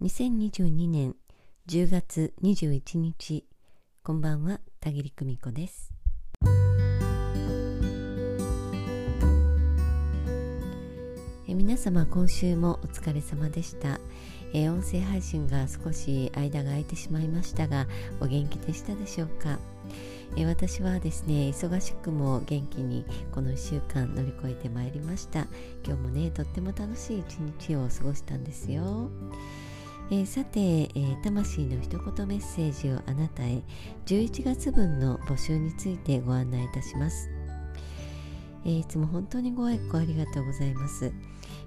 2022年10月21日。こんばんは田切久美子です。皆様今週もお疲れ様でした。え音声配信が少し間が空いてしまいましたがお元気でしたでしょうか？え私はですね忙しくも元気にこの1週間乗り越えてまいりました。今日もねとっても楽しい一日を過ごしたんですよ。えー、さて、えー、魂の一言メッセージをあなたへ11月分の募集についてご案内いたします、えー、いつも本当にご愛顧ありがとうございます、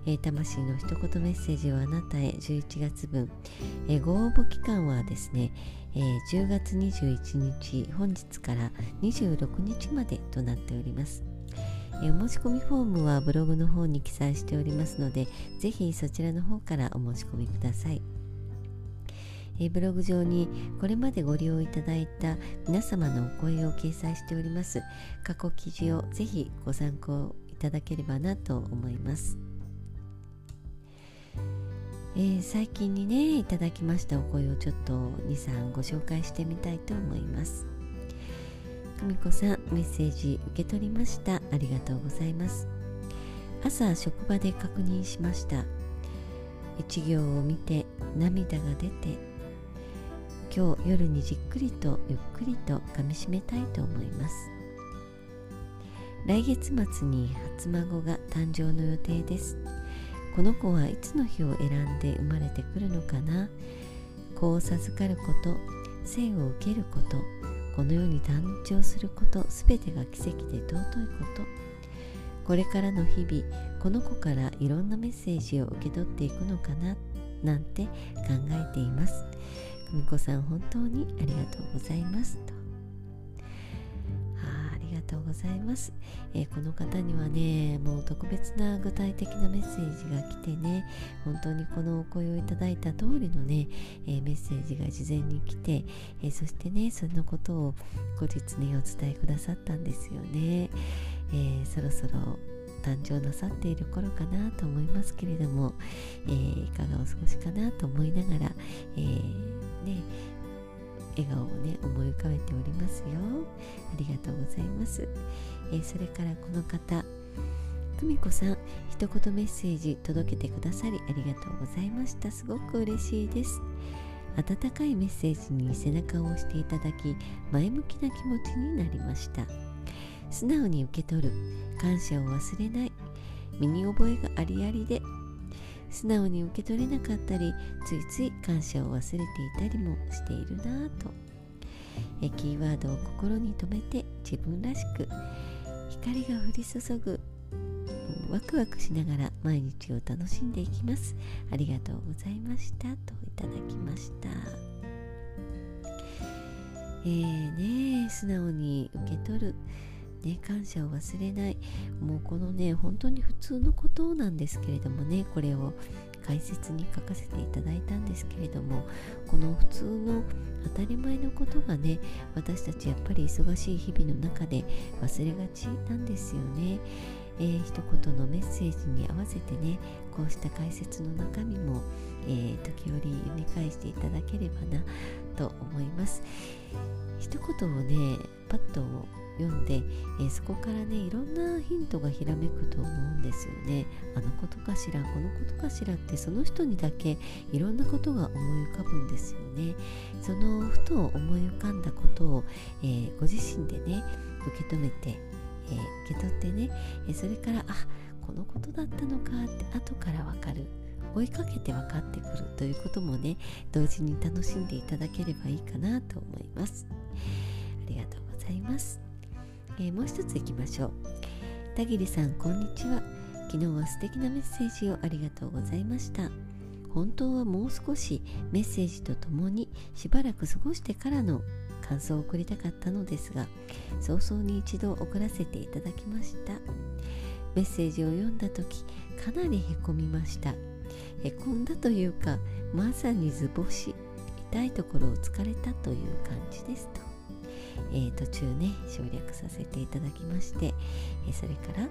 え魂の一言メッセージをあなたへ11月分、えご応募期間はですね、え10月21日本日から26日までとなっております。お申し込みフォームはブログの方に記載しておりますのでぜひそちらの方からお申し込みください。えブログ上にこれまでご利用いただいた皆様のお声を掲載しております。過去記事をぜひご参考いただければなと思います、えー、最近にねいただきましたお声をちょっと23ご紹介してみたいと思います。久美子さんメッセージ受け取りました。ありがとうございます。朝職場で確認しました。一行を見て涙が出て今日夜にじっくりとゆっくりとかみしめたいと思います。来月末に初孫が誕生の予定です。この子はいつの日を選んで生まれてくるのかな？子を授かること生を受けることこの世に誕生することすべてが奇跡で尊いこと。これからの日々この子からいろんなメッセージを受け取っていくのかな？なんて考えています。みこさん本当にありがとうございますと。あありがとうございます、えー、この方にはねもう特別な具体的なメッセージが来てね本当にこのお声をいただいた通りのね、えー、メッセージが事前に来て、えー、そしてねそのことを後日ねお伝えくださったんですよね、えそろそろ誕生なさっている頃かなと思いますけれども、えー、いかがお過ごしかなと思いながら、えーね笑顔をね思い浮かべておりますよ。ありがとうございます、えー、それからこの方久美子さん一言メッセージ届けてくださりありがとうございました。すごく嬉しいです。温かいメッセージに背中を押していただき前向きな気持ちになりました。素直に受け取る。感謝を忘れない。身に覚えがありありで。素直に受け取れなかったりついつい感謝を忘れていたりもしているなぁと。えキーワードを心に留めて自分らしく光が降り注ぐ。ワクワクしながら毎日を楽しんでいきます。ありがとうございましたといただきました。えーね素直に受け取る。ね、感謝を忘れないもうこのね本当に普通のことなんですけれどもねこれを解説に書かせていただいたんですけれどもこの普通の当たり前のことがね私たちやっぱり忙しい日々の中で忘れがちなんですよね。えー、一言のメッセージに合わせてねこうした解説の中身も、えー、時折読み返していただければなと思います一言をねパッと読んで、えー、そこからねいろんなヒントがひらめくと思うんですよね。あのことかしらこのことかしらってその人にだけいろんなことが思い浮かぶんですよね。そのふと思い浮かんだことを、えー、ご自身でね受け止めて、えー、受け取ってね、えそれからあこのことだったのかって後からわかる。追いかけて分かってくるということもね同時に楽しんでいただければいいかなと思います。ありがとうございます。えー、もう一ついきましょう。田切さんこんにちは。昨日は素敵なメッセージをありがとうございました。本当はもう少しメッセージとともにしばらく過ごしてからの感想を送りたかったのですが早々に一度送らせていただきました。メッセージを読んだ時かなりへこみました。へこんだというかまさに図星。痛いところを突かれたという感じですと。えー、途中ね省略させていただきまして、え、それから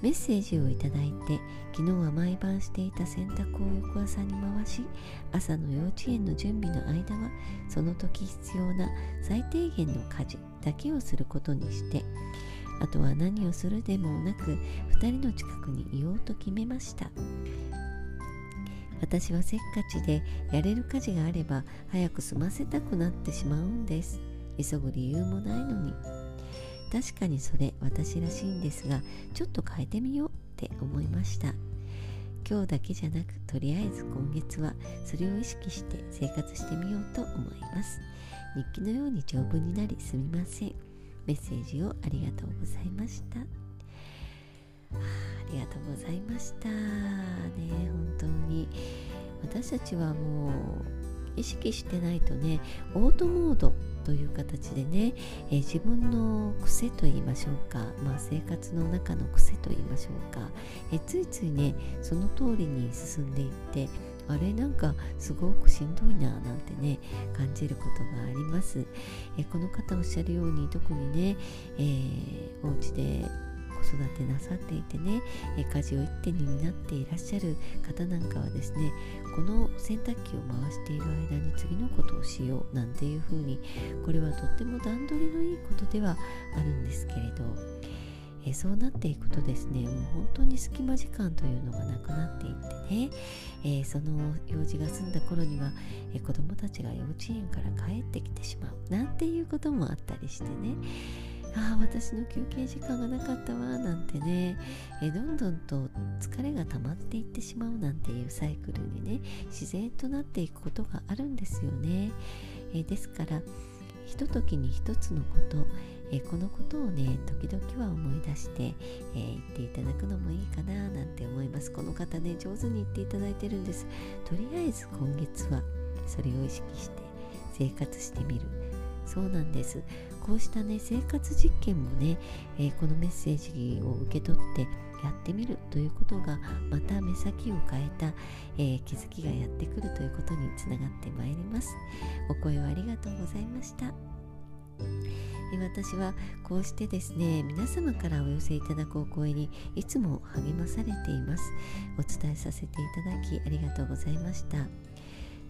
メッセージをいただいて昨日は毎晩していた洗濯を翌朝に回し朝の幼稚園の準備の間はその時必要な最低限の家事だけをすることにしてあとは何をするでもなく2人の近くにいようと決めました。私はせっかちでやれる家事があれば早く済ませたくなってしまうんです。急ぐ理由もないのに。確かにそれ私らしいんですがちょっと変えてみようって思いました。今日だけじゃなくとりあえず今月はそれを意識して生活してみようと思います。日記のように丈夫になりすみません。メッセージをありがとうございました。ありがとうございました。ね本当に。私たちはもう意識してないとねオートモードという形でね、えー、自分の癖と言いましょうか、まあ、生活の中の癖と言いましょうか、えー、ついついねその通りに進んでいってあれなんかすごくしんどいななんてね感じることがあります、えー、この方おっしゃるように特にね、えー、お家で子育てなさっていてね、家事を一手に担っていらっしゃる方なんかはですねこの洗濯機を回している間に次のことをしようなんていうふうにこれはとっても段取りのいいことではあるんですけれどえそうなっていくとですねもう本当に隙間時間というのがなくなっていってね、えー、その用事が済んだ頃には、えー、子どもたちが幼稚園から帰ってきてしまうなんていうこともあったりしてねああ私の休憩時間がなかったわなんてね。えどんどんと疲れが溜まっていってしまうなんていうサイクルにね自然となっていくことがあるんですよね、えですからひとときに一つのこと、えこのことをね時々は思い出して、えー、言っていただくのもいいかななんて思います。この方ね上手に言っていただいてるんです。とりあえず今月はそれを意識して生活してみる。そうなんです。こうしたね生活実験もね、えー、このメッセージを受け取ってやってみるということがまた目先を変えた、えー、気づきがやってくるということにつながってまいります。お声をありがとうございました。私はこうしてですね皆様からお寄せいただくお声にいつも励まされています。お伝えさせていただきありがとうございました。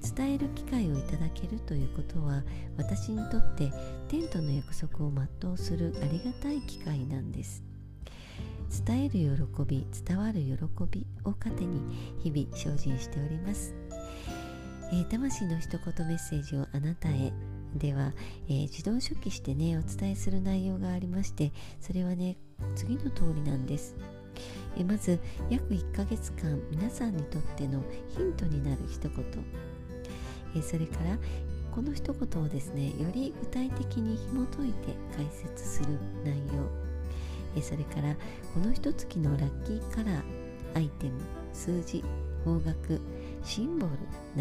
伝える機会をいただけるということは私にとって天との約束を全うするありがたい機会なんです。伝える喜び伝わる喜びを糧に日々精進しております、えー、魂の一言メッセージをあなたへ。では、えー、自動書記してねお伝えする内容がありましてそれはね次の通りなんです。えまず約1ヶ月間皆さんにとってのヒントになる一言。えそれからこの一言をですねより具体的に紐解いて解説する内容えそれからこの一月のラッキーカラーアイテム数字方角シンボル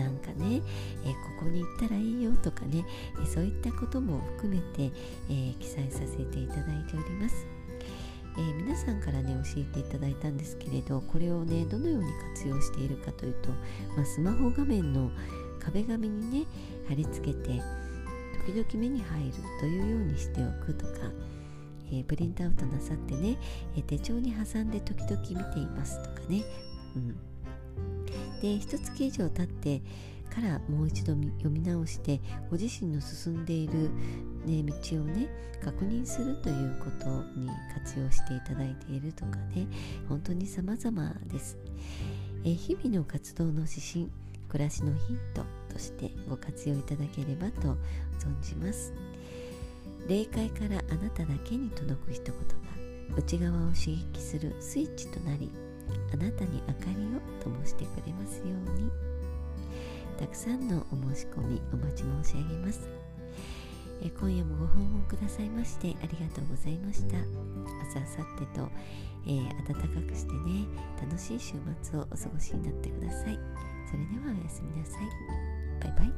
なんかね、えここに行ったらいいよとかね、えそういったことも含めて、え記載させていただいております。えー、皆さんからね教えていただいたんですけれどこれをねどのように活用しているかというと、まあ、スマホ画面の壁紙にね貼り付けて時々目に入るというようにしておくとか、えー、プリントアウトなさってね、え、手帳に挟んで時々見ていますとかね、うん、で一月以上経ってからもう一度読み直してご自身の進んでいる、ね、道をね確認するということに活用していただいているとかね。本当に様々です、え、日々の活動の指針暮らしのヒント。としてご活用いただければと存じます。霊界からあなただけに届く一言が内側を刺激するスイッチとなりあなたに明かりを灯してくれますように。たくさんのお申し込みお待ち申し上げます。え今夜もご訪問くださいましてありがとうございました。明日明後日と、えー、暖かくしてね楽しい週末をお過ごしになってください。それではおやすみなさい。バイバイ